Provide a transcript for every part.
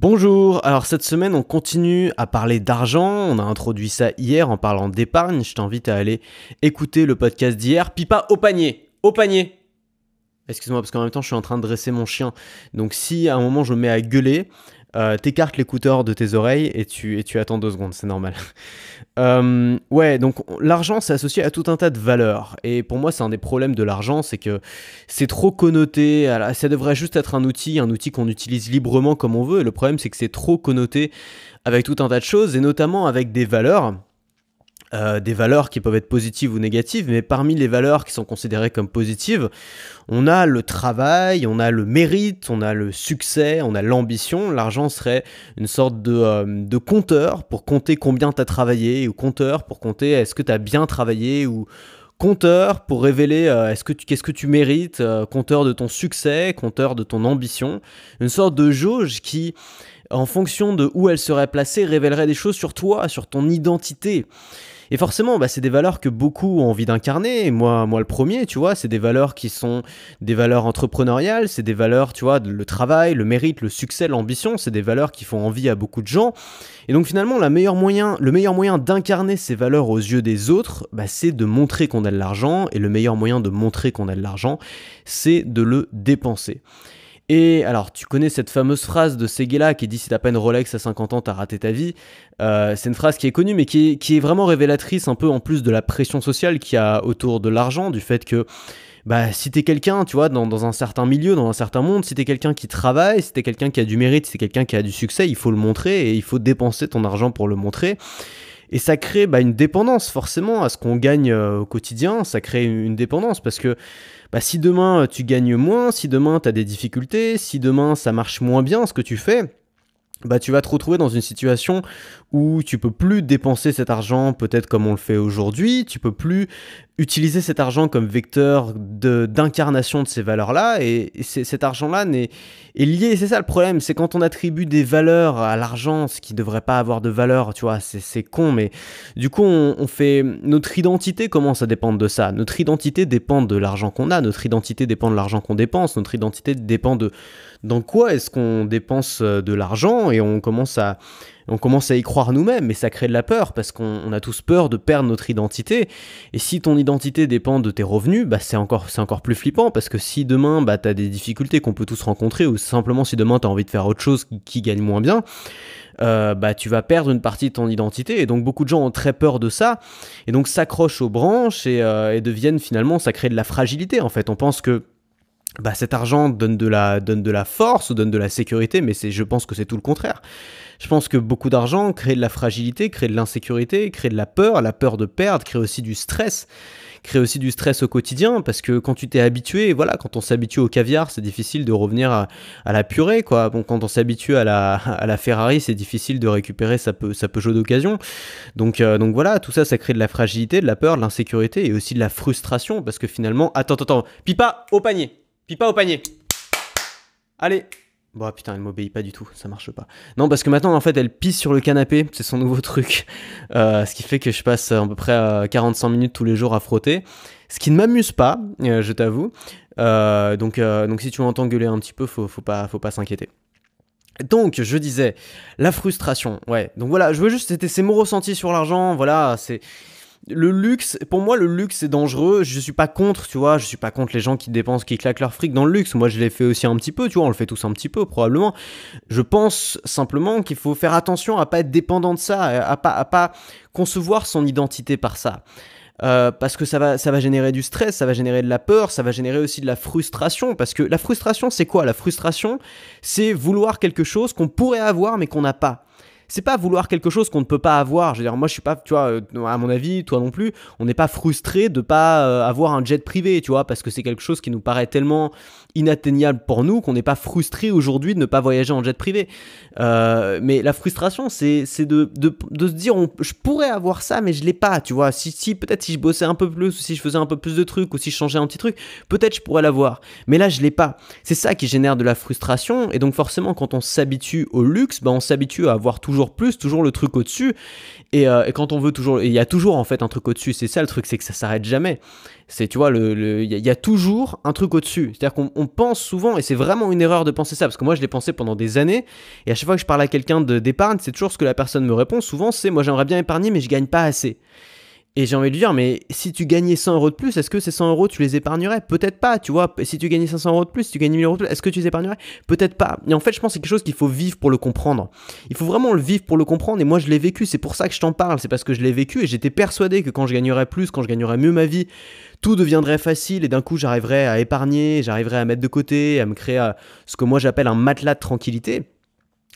Bonjour, alors cette semaine on continue à parler d'argent, on a introduit ça hier en parlant d'épargne, je t'invite à aller écouter le podcast d'hier, Pipa au panier, au panier. Excuse-moi parce qu'en même temps je suis en train de dresser mon chien, donc si à un moment je me mets à gueuler, euh, t'écartes l'écouteur de tes oreilles et tu, et tu attends deux secondes, c'est normal. Euh, ouais, donc l'argent c'est associé à tout un tas de valeurs. Et pour moi c'est un des problèmes de l'argent, c'est que c'est trop connoté, ça devrait juste être un outil, un outil qu'on utilise librement comme on veut. Et le problème c'est que c'est trop connoté avec tout un tas de choses, et notamment avec des valeurs euh, des valeurs qui peuvent être positives ou négatives, mais parmi les valeurs qui sont considérées comme positives, on a le travail, on a le mérite, on a le succès, on a l'ambition. L'argent serait une sorte de, euh, compteur pour compter combien tu as travaillé, ou compteur pour compter est-ce que tu as bien travaillé, ou compteur pour révéler euh, est-ce que qu'est-ce que tu mérites, compteur de ton succès, compteur de ton ambition. Une sorte de jauge qui en fonction de où elle serait placée, révélerait des choses sur toi, sur ton identité. Et forcément, bah, c'est des valeurs que beaucoup ont envie d'incarner. Moi, moi, le premier, tu vois, c'est des valeurs qui sont des valeurs entrepreneuriales, c'est des valeurs, tu vois, le travail, le mérite, le succès, l'ambition, c'est des valeurs qui font envie à beaucoup de gens. Et donc finalement, le meilleur moyen d'incarner ces valeurs aux yeux des autres, bah, c'est de montrer qu'on a de l'argent. Et le meilleur moyen de montrer qu'on a de l'argent, c'est de le dépenser. Et alors, tu connais cette fameuse phrase de Seguela qui dit si t'as pas une Rolex à 50 ans, t'as raté ta vie. Euh, c'est une phrase qui est connue, mais qui est, vraiment révélatrice un peu en plus de la pression sociale qu'il y a autour de l'argent, du fait que bah, si t'es quelqu'un, tu vois, dans, dans, un certain milieu, dans un certain monde, si t'es quelqu'un qui travaille, si t'es quelqu'un qui a du mérite, si t'es quelqu'un qui a du succès, il faut le montrer et il faut dépenser ton argent pour le montrer. Et ça crée bah, une dépendance forcément à ce qu'on gagne euh, au quotidien, ça crée une dépendance parce que bah, si demain euh, tu gagnes moins, si demain tu as des difficultés, si demain ça marche moins bien ce que tu fais, bah, tu vas te retrouver dans une situation où tu peux plus dépenser cet argent peut-être comme on le fait aujourd'hui, tu peux plus utiliser cet argent comme vecteur d'incarnation de, ces valeurs-là, et, cet argent-là est, lié, c'est ça le problème, c'est quand on attribue des valeurs à l'argent, ce qui devrait pas avoir de valeur, tu vois, c'est con, mais du coup on, on, fait, notre identité commence à dépendre de ça, notre identité dépend de l'argent qu'on a, notre identité dépend de l'argent qu'on dépense, notre identité dépend de dans quoi est-ce qu'on dépense euh, de l'argent, et on commence à on commence à y croire nous-mêmes, mais ça crée de la peur parce qu'on a tous peur de perdre notre identité. Et si ton identité dépend de tes revenus, bah c'est encore, plus flippant parce que si demain bah, des difficultés qu'on peut tous rencontrer ou simplement si demain tu as envie de faire autre chose qui, gagne moins bien, euh, bah tu vas perdre une partie de ton identité. Et donc beaucoup de gens ont très peur de ça. Et donc s'accrochent aux branches et, euh, et deviennent finalement ça crée de la fragilité en fait. On pense que bah, cet argent donne de la donne de la force donne de la sécurité mais je pense que c'est tout le contraire je pense que beaucoup d'argent crée de la fragilité, crée de l'insécurité, crée de la peur, la peur de perdre, crée aussi du stress crée aussi du stress au quotidien parce que quand tu t'es habitué, voilà, quand on s'habitue au caviar, c'est difficile de revenir à, la purée, quoi. Bon, quand on s'habitue à la, à la Ferrari, c'est difficile de récupérer sa, sa Peugeot d'occasion. Donc, euh, donc voilà, tout ça, ça crée de la fragilité, de la peur, de l'insécurité et aussi de la frustration parce que finalement, attends, attends, pipa au panier, pipa au panier. Allez, Bon, putain, elle m'obéit pas du tout, ça marche pas. Non, parce que maintenant, en fait, elle pisse sur le canapé, c'est son nouveau truc. Euh, ce qui fait que je passe à peu près 45 minutes tous les jours à frotter. Ce qui ne m'amuse pas, euh, je t'avoue. Euh, donc, donc, si tu m'entends gueuler un petit peu, faut, faut pas, faut pas s'inquiéter. Donc, je disais, la frustration, ouais. Donc voilà, je veux juste, c'était ces mots ressentis sur l'argent, voilà, c'est le luxe, pour moi, le luxe c'est dangereux. Je suis pas contre, tu vois. Je suis pas contre les gens qui dépensent, qui claquent leur fric dans le luxe. Moi, je l'ai fait aussi un petit peu, tu vois. On le fait tous un petit peu, probablement. Je pense simplement qu'il faut faire attention à pas être dépendant de ça, à pas, à pas concevoir son identité par ça. Euh, parce que ça va, ça va générer du stress, ça va générer de la peur, ça va générer aussi de la frustration. Parce que la frustration, c'est quoi? La frustration, c'est vouloir quelque chose qu'on pourrait avoir mais qu'on n'a pas c'est pas vouloir quelque chose qu'on ne peut pas avoir. Je veux dire, moi, je suis pas, tu vois, euh, à mon avis, toi non plus, on n'est pas frustré de pas euh, avoir un jet privé, tu vois, parce que c'est quelque chose qui nous paraît tellement inatteignable pour nous qu'on n'est pas frustré aujourd'hui de ne pas voyager en jet privé. Euh, mais la frustration, c'est de, de, de, se dire, je pourrais avoir ça, mais je l'ai pas, tu vois. Si, si peut-être si je bossais un peu plus, ou si je faisais un peu plus de trucs, ou si je changeais un petit truc, peut-être je pourrais l'avoir. Mais là, je l'ai pas. C'est ça qui génère de la frustration, et donc forcément, quand on s'habitue au luxe, ben, on s'habitue à avoir toujours toujours plus, toujours le truc au-dessus. Et, euh, et, quand on veut toujours, il y a toujours en fait un truc au-dessus. C'est ça le truc, c'est que ça s'arrête jamais. C'est, tu vois, il le, il y, a toujours un truc au-dessus. C'est-à-dire qu'on pense souvent, et c'est vraiment une erreur de penser ça, parce que moi je l'ai pensé pendant des années, et à chaque fois que je parle à quelqu'un d'épargne, c'est toujours ce que la personne me répond. Souvent, c'est moi j'aimerais bien épargner, mais je gagne pas assez. Et j'ai envie de dire, mais si tu gagnais 100 euros de plus, est-ce que ces 100 euros, tu les épargnerais? Peut-être pas, tu vois. Si tu gagnais 500 euros de plus, si tu gagnais 1000 euros de plus, est-ce que tu les épargnerais? Peut-être pas. Et en fait, je pense que c'est quelque chose qu'il faut vivre pour le comprendre. Il faut vraiment le vivre pour le comprendre. Et moi, je l'ai vécu. C'est pour ça que je t'en parle. C'est parce que je l'ai vécu et j'étais persuadé que quand je gagnerais plus, quand je gagnerais mieux ma vie, tout deviendrait facile et d'un coup, j'arriverais à épargner, j'arriverais à mettre de côté, à me créer euh, ce que moi j'appelle un matelas de tranquillité.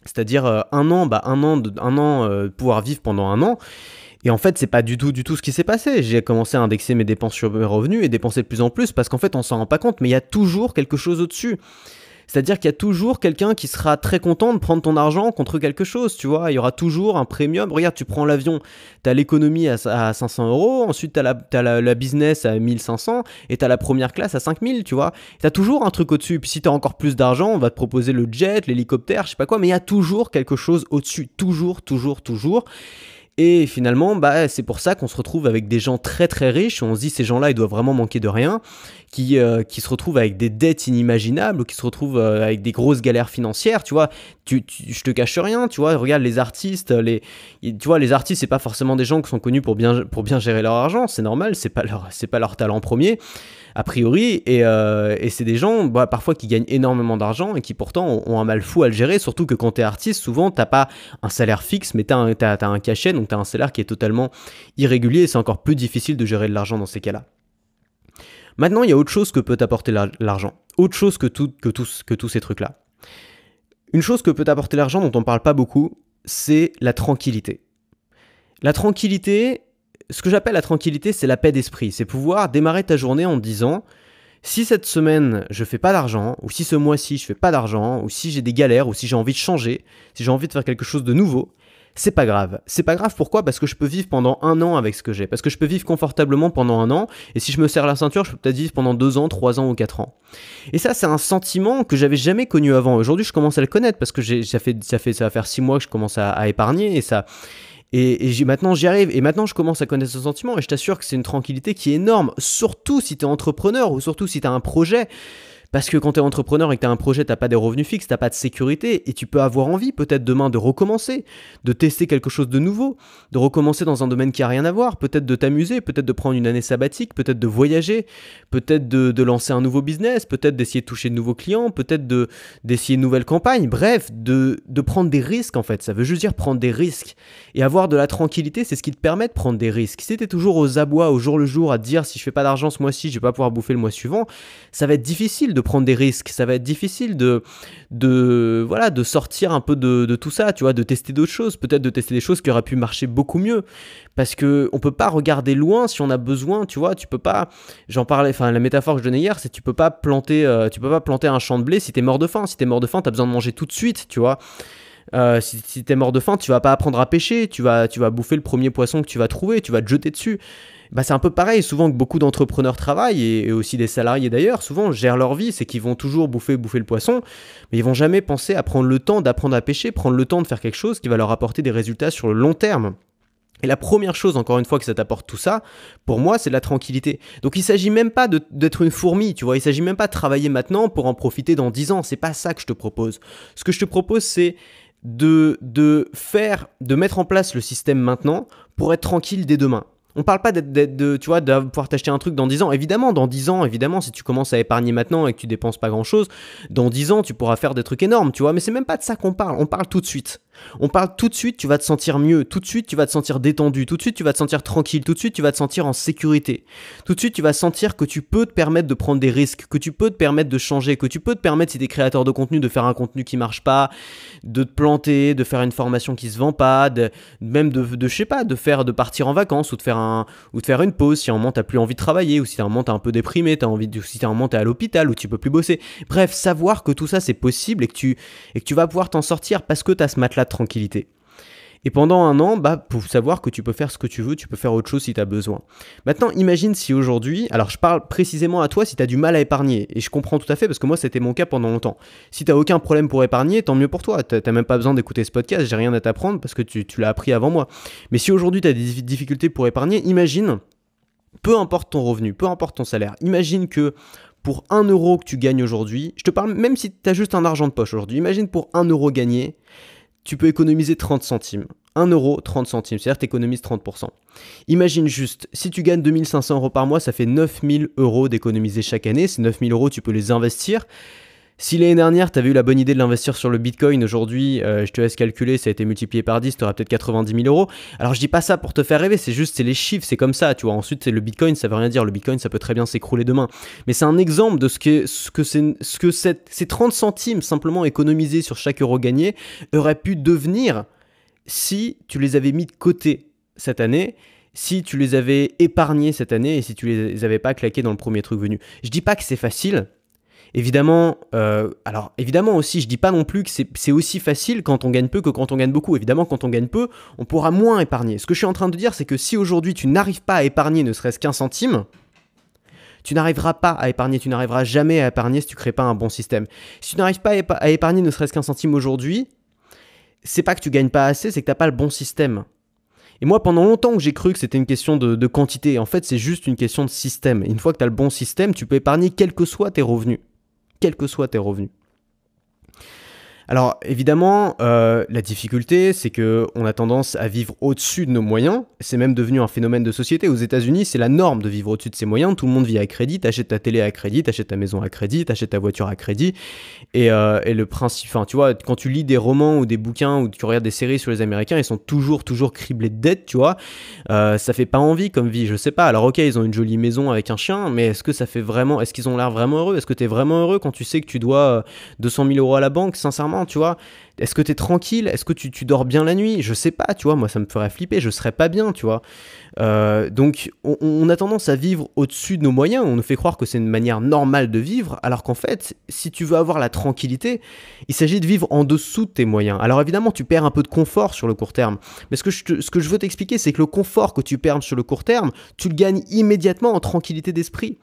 C'est-à-dire euh, un an, bah, un an, de, un an euh, pouvoir vivre pendant un an. Et en fait, c'est pas du tout, du tout ce qui s'est passé. J'ai commencé à indexer mes dépenses sur mes revenus et dépenser de plus en plus parce qu'en fait, on s'en rend pas compte, mais il y a toujours quelque chose au-dessus. C'est-à-dire qu'il y a toujours quelqu'un qui sera très content de prendre ton argent contre quelque chose, tu vois. Il y aura toujours un premium. Regarde, tu prends l'avion, tu as l'économie à, 500 euros, ensuite tu as, la, la, business à 1500 et tu as la première classe à 5000, tu vois. Tu as toujours un truc au-dessus. Puis si tu as encore plus d'argent, on va te proposer le jet, l'hélicoptère, je sais pas quoi, mais il y a toujours quelque chose au-dessus. Toujours, toujours, toujours. Et finalement, bah, c'est pour ça qu'on se retrouve avec des gens très très riches. On se dit ces gens-là, ils doivent vraiment manquer de rien, qui, euh, qui se retrouvent avec des dettes inimaginables, qui se retrouvent euh, avec des grosses galères financières. Tu vois, tu, je te cache rien. Tu vois, regarde les artistes, les, tu vois, les artistes, c'est pas forcément des gens qui sont connus pour bien, pour bien gérer leur argent. C'est normal, c'est pas c'est pas leur talent premier a priori. Et, euh, et c'est des gens bah, parfois qui gagnent énormément d'argent et qui pourtant ont, un mal fou à le gérer. Surtout que quand tu es artiste, souvent t'as pas un salaire fixe, mais tu as, un cachet, donc tu as un salaire qui est totalement irrégulier et c'est encore plus difficile de gérer de l'argent dans ces cas-là. Maintenant, il y a autre chose que peut t'apporter l'argent. Autre chose que, tous, ces trucs-là. Une chose que peut t'apporter l'argent dont on parle pas beaucoup, c'est la tranquillité. La tranquillité, ce que j'appelle la tranquillité, c'est la paix d'esprit. C'est pouvoir démarrer ta journée en te disant si cette semaine je fais pas d'argent, ou si ce mois-ci je fais pas d'argent, ou si j'ai des galères, ou si j'ai envie de changer, si j'ai envie de faire quelque chose de nouveau, c'est pas grave. C'est pas grave pourquoi? Parce que je peux vivre pendant un an avec ce que j'ai. Parce que je peux vivre confortablement pendant un an. Et si je me serre la ceinture, je peux peut-être vivre pendant deux ans, trois ans ou quatre ans. Et ça, c'est un sentiment que j'avais jamais connu avant. Aujourd'hui, je commence à le connaître parce que ça fait, ça fait, va faire six mois que je commence à épargner et ça, et, maintenant j'y arrive, et maintenant je commence à connaître ce sentiment, et je t'assure que c'est une tranquillité qui est énorme, surtout si tu es entrepreneur, ou surtout si tu un projet. Parce que quand tu es entrepreneur et que tu as un projet, tu pas des revenus fixes, tu pas de sécurité et tu peux avoir envie peut-être demain de recommencer, de tester quelque chose de nouveau, de recommencer dans un domaine qui a rien à voir, peut-être de t'amuser, peut-être de prendre une année sabbatique, peut-être de voyager, peut-être de, lancer un nouveau business, peut-être d'essayer de toucher de nouveaux clients, peut-être de, d'essayer une nouvelle campagne, bref, de, prendre des risques en fait. Ça veut juste dire prendre des risques. Et avoir de la tranquillité, c'est ce qui te permet de prendre des risques. Si tu toujours aux abois, au jour le jour, à dire si je fais pas d'argent ce mois-ci, je vais pas pouvoir bouffer le mois suivant, ça va être difficile de prendre des risques. Ça va être difficile de, de, voilà, de sortir un peu de, tout ça, tu vois, de tester d'autres choses, peut-être de tester des choses qui auraient pu marcher beaucoup mieux. Parce que on peut pas regarder loin si on a besoin, tu vois, tu peux pas, j'en parlais, enfin la métaphore que je donnais hier, c'est tu peux pas planter, euh, tu peux pas planter un champ de blé si tu es mort de faim. Si tu es mort de faim, tu as besoin de manger tout de suite, tu vois. Euh, si, si es mort de faim, tu vas pas apprendre à pêcher, tu vas, tu vas bouffer le premier poisson que tu vas trouver, tu vas te jeter dessus bah, c'est un peu pareil. Souvent que beaucoup d'entrepreneurs travaillent, et, aussi des salariés d'ailleurs, souvent gèrent leur vie, c'est qu'ils vont toujours bouffer, bouffer le poisson, mais ils vont jamais penser à prendre le temps d'apprendre à pêcher, prendre le temps de faire quelque chose qui va leur apporter des résultats sur le long terme. Et la première chose, encore une fois, que ça t'apporte tout ça, pour moi, c'est la tranquillité. Donc il s'agit même pas d'être une fourmi, tu vois, il s'agit même pas de travailler maintenant pour en profiter dans 10 ans, c'est pas ça que je te propose. Ce que je te propose, c'est de, de faire, de mettre en place le système maintenant pour être tranquille dès demain. On parle pas d'être, de, tu vois, de pouvoir t'acheter un truc dans 10 ans. Évidemment, dans 10 ans, évidemment, si tu commences à épargner maintenant et que tu dépenses pas grand chose, dans 10 ans, tu pourras faire des trucs énormes, tu vois. Mais c'est même pas de ça qu'on parle. On parle tout de suite. On parle tout de suite, tu vas te sentir mieux, tout de suite tu vas te sentir détendu, tout de suite tu vas te sentir tranquille, tout de suite tu vas te sentir en sécurité. Tout de suite tu vas sentir que tu peux te permettre de prendre des risques, que tu peux te permettre de changer, que tu peux te permettre si tu es créateur de contenu de faire un contenu qui marche pas, de te planter, de faire une formation qui se vend pas, même de, je sais pas, de faire de partir en vacances ou de faire une pause si à un moment t'as plus envie de travailler ou si à un moment t'es un peu déprimé, t'as envie de, si à un moment t'es à l'hôpital ou tu peux plus bosser. Bref, savoir que tout ça c'est possible et que tu et que tu vas pouvoir t'en sortir parce que tu as ce matelas de tranquillité. Et pendant un an, bah, pour savoir que tu peux faire ce que tu veux, tu peux faire autre chose si tu as besoin. Maintenant, imagine si aujourd'hui, alors je parle précisément à toi si tu as du mal à épargner, et je comprends tout à fait parce que moi c'était mon cas pendant longtemps. Si tu aucun problème pour épargner, tant mieux pour toi, tu même pas besoin d'écouter ce podcast, j'ai rien à t'apprendre parce que tu, tu l'as appris avant moi. Mais si aujourd'hui tu as des difficultés pour épargner, imagine, peu importe ton revenu, peu importe ton salaire, imagine que pour 1 euro que tu gagnes aujourd'hui, je te parle même si tu as juste un argent de poche aujourd'hui, imagine pour 1 euro gagné, tu peux économiser 30 centimes. 1 euro, 30 centimes, c'est-à-dire tu économises 30%. Imagine juste, si tu gagnes 2500 euros par mois, ça fait 9000 euros d'économiser chaque année. Ces 9000 euros, tu peux les investir. Si l'année dernière, tu avais eu la bonne idée de l'investir sur le Bitcoin, aujourd'hui, euh, je te laisse calculer, ça a été multiplié par 10, tu auras peut-être 90 000 euros. Alors je dis pas ça pour te faire rêver, c'est juste, c'est les chiffres, c'est comme ça, tu vois. Ensuite, c'est le Bitcoin, ça veut rien dire. Le Bitcoin, ça peut très bien s'écrouler demain. Mais c'est un exemple de ce que, ce que, ce que ces 30 centimes simplement économisés sur chaque euro gagné auraient pu devenir si tu les avais mis de côté cette année si tu les avais épargnés cette année et si tu les avais pas claqués dans le premier truc venu. Je dis pas que c'est facile, Évidemment, euh, alors évidemment aussi, je dis pas non plus que c'est aussi facile quand on gagne peu que quand on gagne beaucoup. Évidemment, quand on gagne peu, on pourra moins épargner. Ce que je suis en train de dire, c'est que si aujourd'hui tu n'arrives pas à épargner ne serait-ce qu'un centime, tu n'arriveras pas à épargner, tu n'arriveras jamais à épargner si tu crées pas un bon système. Si tu n'arrives pas à épargner ne serait-ce qu'un centime aujourd'hui, c'est pas que tu gagnes pas assez, c'est que tu n'as pas le bon système. Et moi, pendant longtemps que j'ai cru que c'était une question de, quantité, en fait, c'est juste une question de système. Une fois que tu as le bon système, tu peux épargner quels que soient tes revenus quels que soient tes revenus. Alors évidemment, euh, la difficulté, c'est que on a tendance à vivre au-dessus de nos moyens. C'est même devenu un phénomène de société. Aux États-Unis, c'est la norme de vivre au-dessus de ses moyens. Tout le monde vit à crédit. T'achètes ta télé à crédit, t'achètes ta maison à crédit, t'achètes ta voiture à crédit. Et, euh, le principe, enfin, tu vois, quand tu lis des romans ou des bouquins ou tu regardes des séries sur les Américains, ils sont toujours, toujours criblés de dettes, tu vois. Euh, ça fait pas envie comme vie, je sais pas. Alors ok, ils ont une jolie maison avec un chien, mais est-ce que ça fait vraiment, est-ce qu'ils ont l'air vraiment heureux? Est-ce que t'es vraiment heureux quand tu sais que tu dois 200 000 euros à la banque, sincèrement, tu vois. Est-ce que tu es tranquille? Est-ce que tu, dors bien la nuit? Je sais pas, tu vois, moi ça me ferait flipper, je serais pas bien, tu vois. Euh, donc on, a tendance à vivre au-dessus de nos moyens, on nous fait croire que c'est une manière normale de vivre, alors qu'en fait, si tu veux avoir la tranquillité, il s'agit de vivre en dessous de tes moyens. Alors évidemment, tu perds un peu de confort sur le court terme, mais ce que je, ce que je veux t'expliquer, c'est que le confort que tu perds sur le court terme, tu le gagnes immédiatement en tranquillité d'esprit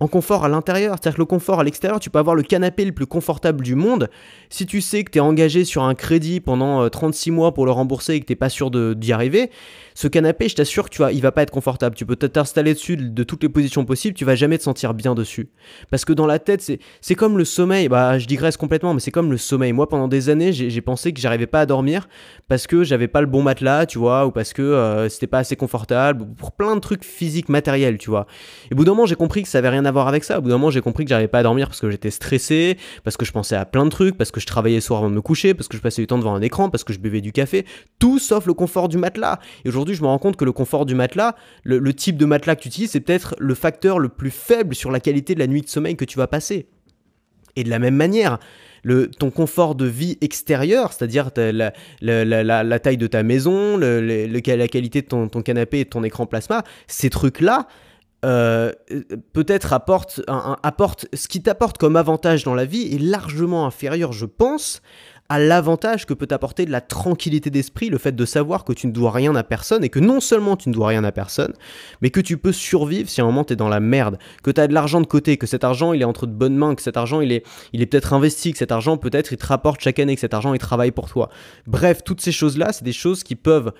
en confort à l'intérieur. C'est-à-dire que le confort à l'extérieur, tu peux avoir le canapé le plus confortable du monde. Si tu sais que tu es engagé sur un crédit pendant 36 euh, mois pour le rembourser et que tu pas sûr d'y arriver, ce canapé, je t'assure que tu vas, il va pas être confortable. Tu peux t'installer dessus de toutes les positions possibles, tu vas jamais te sentir bien dessus. Parce que dans la tête, c'est comme le sommeil. Bah, je digresse complètement, mais c'est comme le sommeil. Moi, pendant des années, j'ai pensé que j'arrivais pas à dormir parce que j'avais pas le bon matelas, tu vois, ou parce que euh, c'était pas assez confortable, pour plein de trucs physiques, matériels, tu vois. Et au bout d'un moment, j'ai compris que ça avait rien à voir avec ça. Au bout d'un moment, j'ai compris que j'arrivais pas à dormir parce que j'étais stressé, parce que je pensais à plein de trucs, parce que je travaillais soir avant de me coucher, parce que je passais du temps devant un écran, parce que je buvais du café. Tout sauf le confort du matelas. Et aujourd'hui, je me rends compte que le confort du matelas, le, type de matelas que tu utilises, c'est peut-être le facteur le plus faible sur la qualité de la nuit de sommeil que tu vas passer. Et de la même manière, le, ton confort de vie extérieur, c'est-à-dire la, taille de ta maison, le, la qualité de ton, ton, canapé et de ton écran plasma, ces trucs-là, euh, peut-être apporte, ce qui t'apporte comme avantage dans la vie est largement inférieur, je pense, à l'avantage que peut t'apporter de la tranquillité d'esprit, le fait de savoir que tu ne dois rien à personne et que non seulement tu ne dois rien à personne, mais que tu peux survivre si à un moment tu es dans la merde, que tu as de l'argent de côté, que cet argent il est entre de bonnes mains, que cet argent il est, il est peut-être investi, que cet argent peut-être il te rapporte chaque année, que cet argent il travaille pour toi. Bref, toutes ces choses-là, c'est des choses qui peuvent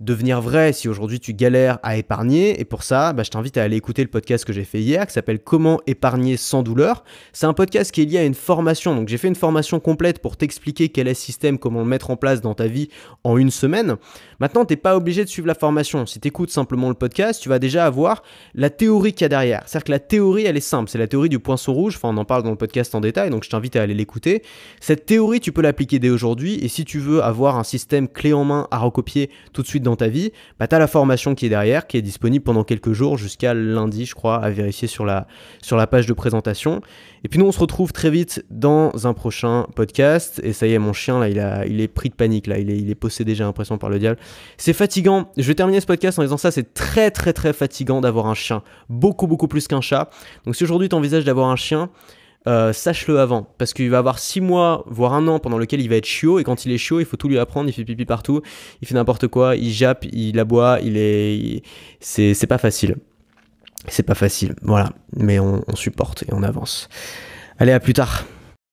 devenir vrai si aujourd'hui tu galères à épargner. Et pour ça, bah, je t'invite à aller écouter le podcast que j'ai fait hier qui s'appelle Comment épargner sans douleur. C'est un podcast qui est lié à une formation. Donc j'ai fait une formation complète pour t'expliquer quel est le système, comment le mettre en place dans ta vie en une semaine. Maintenant, tu n'es pas obligé de suivre la formation. Si tu écoutes simplement le podcast, tu vas déjà avoir la théorie qu'il y a derrière. C'est-à-dire que la théorie, elle est simple. C'est la théorie du poinçon rouge. Enfin, on en parle dans le podcast en détail, donc je t'invite à aller l'écouter. Cette théorie, tu peux l'appliquer dès aujourd'hui. Et si tu veux avoir un système clé en main à recopier tout de suite dans ta vie, bah, tu as la formation qui est derrière, qui est disponible pendant quelques jours jusqu'à lundi, je crois, à vérifier sur la, sur la page de présentation. Et puis nous, on se retrouve très vite dans un prochain podcast. Et ça y est, mon chien, là, il, a, il est pris de panique, là, il est, il est possédé, j'ai l'impression, par le diable. C'est fatigant. Je vais terminer ce podcast en disant ça, c'est très, très, très fatigant d'avoir un chien. Beaucoup, beaucoup plus qu'un chat. Donc si aujourd'hui tu envisages d'avoir un chien, euh, sache-le avant. Parce qu'il va avoir 6 mois, voire un an pendant lequel il va être chiot. Et quand il est chiot, il faut tout lui apprendre. Il fait pipi partout. Il fait n'importe quoi. Il jappe, il aboie. Il est. C'est pas facile. C'est pas facile. Voilà. Mais on, on supporte et on avance. Allez, à plus tard.